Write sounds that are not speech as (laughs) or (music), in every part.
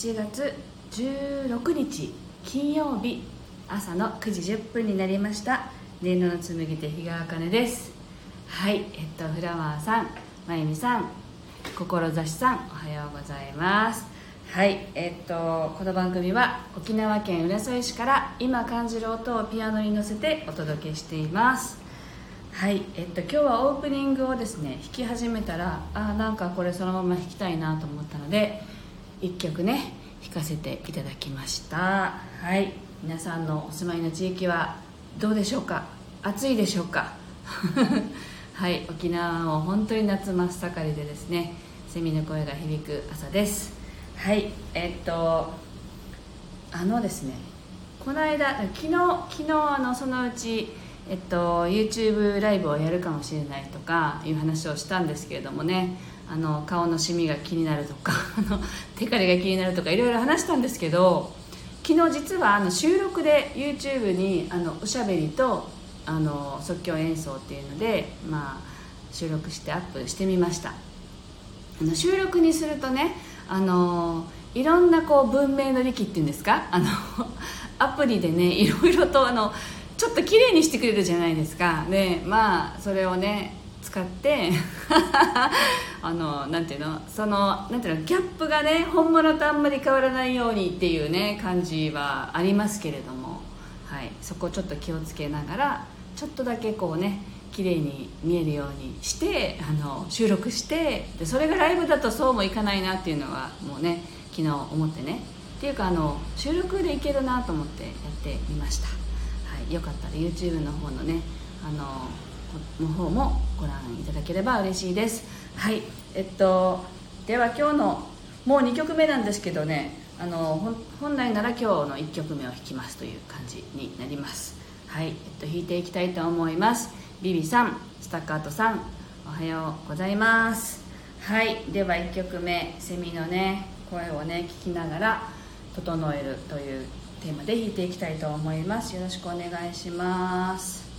7月16日金曜日朝の9時10分になりました。年度の紡ぎ手日川茜です。はいえっとフラワーさんまゆみさん志さんおはようございます。はいえっとこの番組は沖縄県浦添市から今感じる音をピアノに乗せてお届けしています。はいえっと今日はオープニングをですね弾き始めたらあなんかこれそのまま弾きたいなと思ったので1曲ね弾かせていただきました。はい。皆さんのお住まいの地域はどうでしょうか？暑いでしょうか？(laughs) はい。沖縄も本当に夏真っ盛りでですねセミの声が響く朝です。はい。えっとあのですねこの間昨日昨日あのそのうちえっと、YouTube ライブをやるかもしれないとかいう話をしたんですけれどもねあの顔のシミが気になるとか (laughs) あのテカリが気になるとかいろいろ話したんですけど昨日実はあの収録で YouTube にあのおしゃべりとあの即興演奏っていうので、まあ、収録してアップしてみました。あの収録にするとねあのいろんなこう文明の利器っていうんですか？あの (laughs) アプリでねいろいろとあのちょっと綺麗にしてくれるじゃないですか。でまあそれをね使って (laughs) あのなんていうのそのなんていうのギャップがね本物とあんまり変わらないようにっていうね感じはありますけれども、はい、そこちょっと気をつけながらちょっとだけこうね綺麗に見えるようにしてあの収録してでそれがライブだとそうもいかないなっていうのはもうね昨日思ってね。っていうかあの収録でいけるなと思ってやってみました。はい。よかったら YouTube の方のねあのの方もご覧いただければ嬉しいです。はいえっとでは今日のもう2曲目なんですけどねあの本来なら今日の1曲目を弾きますという感じになります。はい、えっと、弾いていきたいと思います。ビビさんスタッカートさんおはようございます。はいでは1曲目セミのね声をね聞きながら整えるというテーマで弾いていきたいと思います。よろしくお願いします。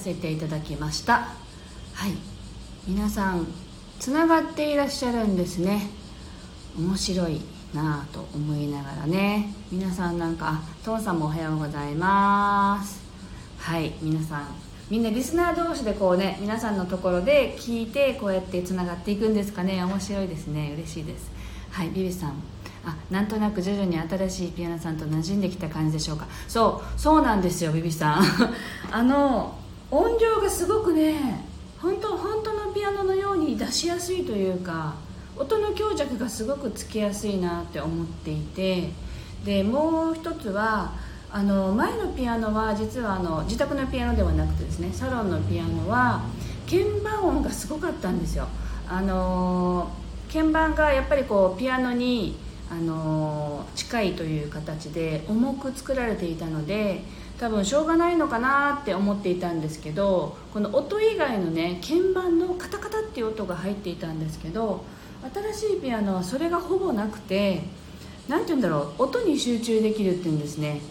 せていただきました。はい。皆さんつながっていらっしゃるんですね。面白いなぁと思いながらね。皆さんなんかあトンさんもおはようございます。はい。皆さんみんなリスナー同士でこうね皆さんのところで聞いてこうやってつながっていくんですかね。面白いですね。嬉しいです。はい。ビビさん。あなんとなく徐々に新しいピアノさんと馴染んできた感じでしょうか。そうそうなんですよビビさん。(laughs) あの音量がすごくね本当本当のピアノのように出しやすいというか音の強弱がすごくつけやすいなって思っていてでもう一つはあの前のピアノは実はあの自宅のピアノではなくてですねサロンのピアノは鍵盤音がすごかったんですよ。あの鍵盤がやっぱりこうピアノにあの近いという形で重く作られていたので多分しょうがないのかなって思っていたんですけどこの音以外のね鍵盤のカタカタっていう音が入っていたんですけど新しいピアノはそれがほぼなくて何て言うんだろう音に集中できるっていうんですね。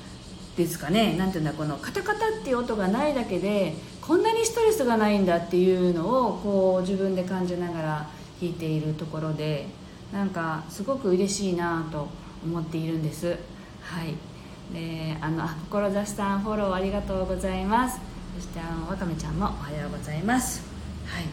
ですかね。何て言うんだこのカタカタっていう音がないだけでこんなにストレスがないんだっていうのをこう自分で感じながら弾いているところでなんかすごく嬉しいなと思っているんです。はい。であの志さんフォローありがとうございます。そしてあのわかめちゃんもおはようございます。はい。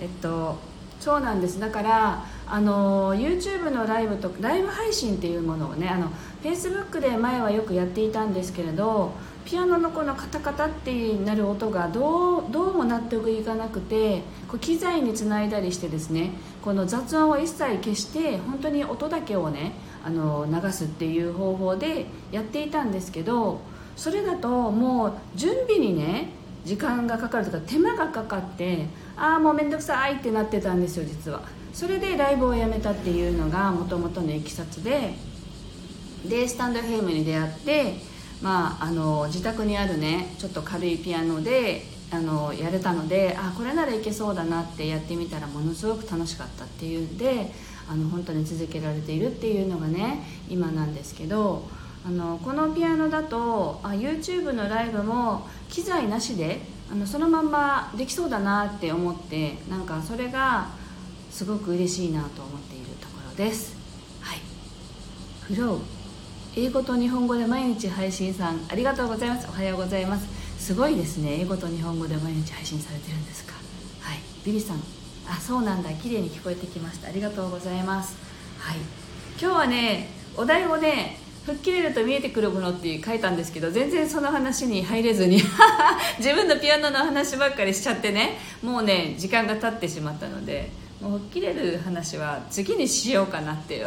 えっとそうなんです。だからあの YouTube のライブとライブ配信っていうものをねあの Facebook で前はよくやっていたんですけれどピアノのこのカタカタってなる音がどうどうも納得いかなくてこう機材につないだりしてですねこの雑音を一切消して本当に音だけをねあの流すっていう方法でやっていたんですけどそれだともう準備にね時間がかかるとか手間がかかってああもう面倒くさいってなってたんですよ実は。それでライブをやめたっていうのがもともとのいきさつででスタンドヘイムに出会ってまああの自宅にあるねちょっと軽いピアノであのやれたのであこれならいけそうだなってやってみたらものすごく楽しかったっていうんであの本当に続けられているっていうのがね今なんですけどあのこのピアノだとあ YouTube のライブも機材なしであのそのまんまできそうだなって思ってなんかそれがすごく嬉しいなと思っているところです。はい。フロー。英語と日本語で毎日配信さんありがとうございます。おはようございます。すごいですね。英語と日本語で毎日配信されてるんですか。はい。ビリさん。あそうなんだ。綺麗に聞こえてきました。ありがとうございます。はい。今日はねお題をね吹っ切れると見えてくるものって書いたんですけど全然その話に入れずに (laughs) 自分のピアノの話ばっかりしちゃってねもうね時間が経ってしまったのでもう吹っ切れる話は次にしようかなって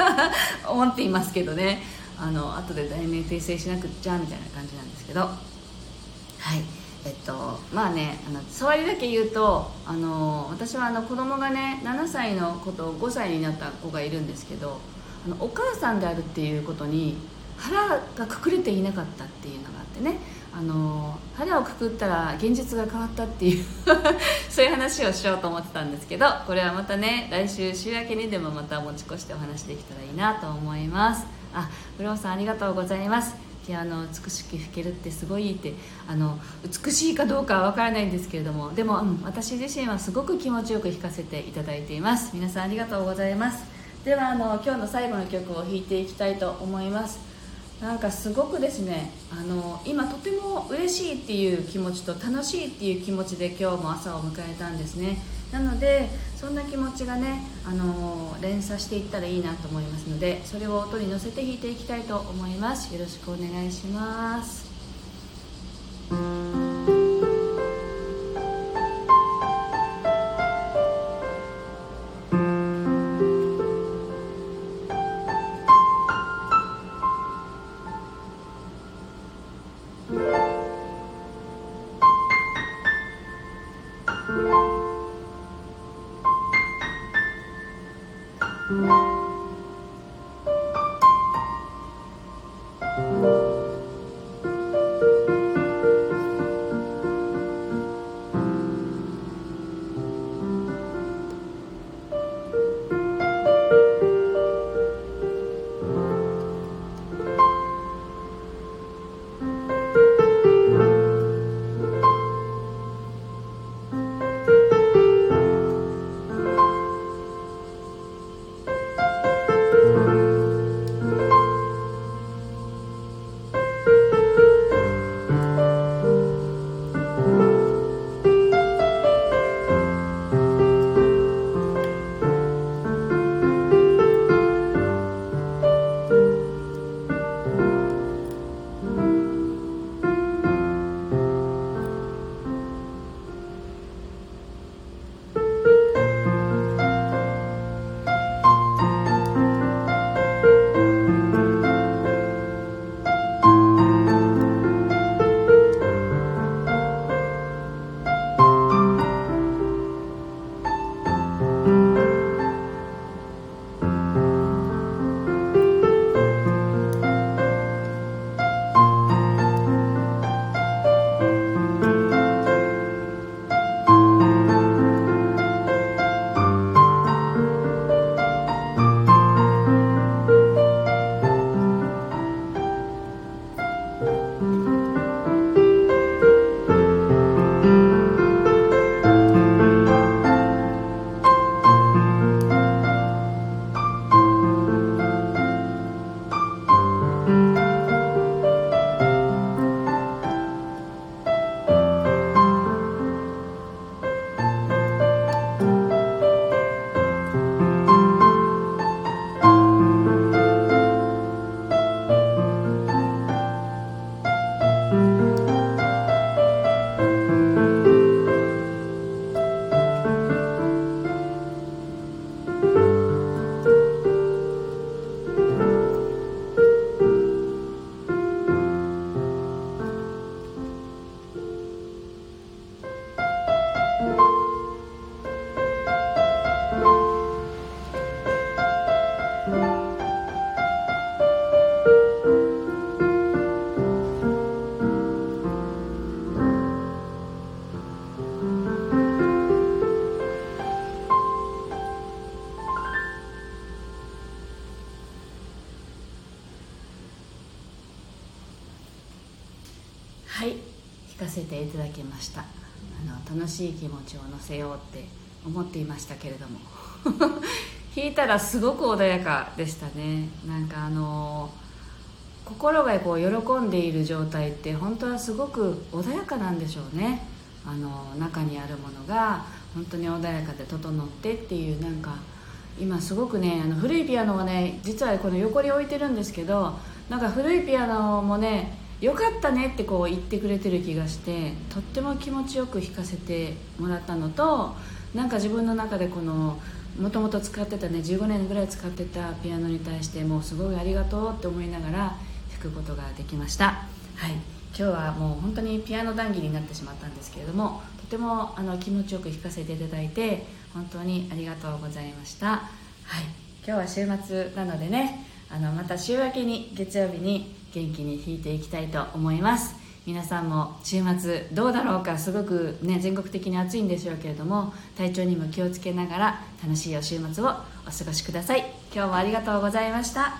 (laughs) 思っていますけどね。あの後で題名訂正しなくっちゃみたいな感じなんですけど。はい。えっとまあねあの触りだけ言うとあの私はあの子供がね7歳の子と5歳になった子がいるんですけどあのお母さんであるっていうことに腹がくくれていなかったっていうのがあってね。あの腹をくくったら現実が変わったっていう (laughs) そういう話をしようと思ってたんですけどこれはまたね来週週明けにでもまた持ち越してお話できたらいいなと思います。あフローさんありがとうございます。ピアノ美しく弾けるってすごいってあの美しいかどうかは分からないんですけれどもでも、うん、私自身はすごく気持ちよく弾かせていただいています。皆さんありがとうございます。ではあの今日の最後の曲を弾いていきたいと思います。なんかすごくですねあの今とても嬉しいっていう気持ちと楽しいっていう気持ちで今日も朝を迎えたんですね。なのでそんな気持ちがね、あの連鎖していったらいいなと思いますのでそれを音に乗せて弾いていきたいと思います。よろしくお願いします。せていただきました。あの楽しい気持ちを乗せようって思っていましたけれども。(laughs) 弾いたらすごく穏やかでしたね。なんかあの心がこう喜んでいる状態って本当はすごく穏やかなんでしょうね。あの中にあるものが本当に穏やかで整ってっていうなんか今すごくねあの古いピアノはね実はこの横に置いてるんですけどなんか古いピアノもねよかったねってこう言ってくれてる気がしてとっても気持ちよく弾かせてもらったのとなんか自分の中でこのもともと使ってたね15年ぐらい使ってたピアノに対してもうすごいありがとうって思いながら弾くことができました。はい。今日はもう本当にピアノ談義になってしまったんですけれどもとてもあの気持ちよく弾かせていただいて本当にありがとうございました。はい。今日は週末なのでねあのまた週明けに月曜日に元気に弾いていきたいと思います。皆さんも週末どうだろうかすごくね全国的に暑いんでしょうけれども体調にも気をつけながら楽しいお週末をお過ごしください。今日もありがとうございました。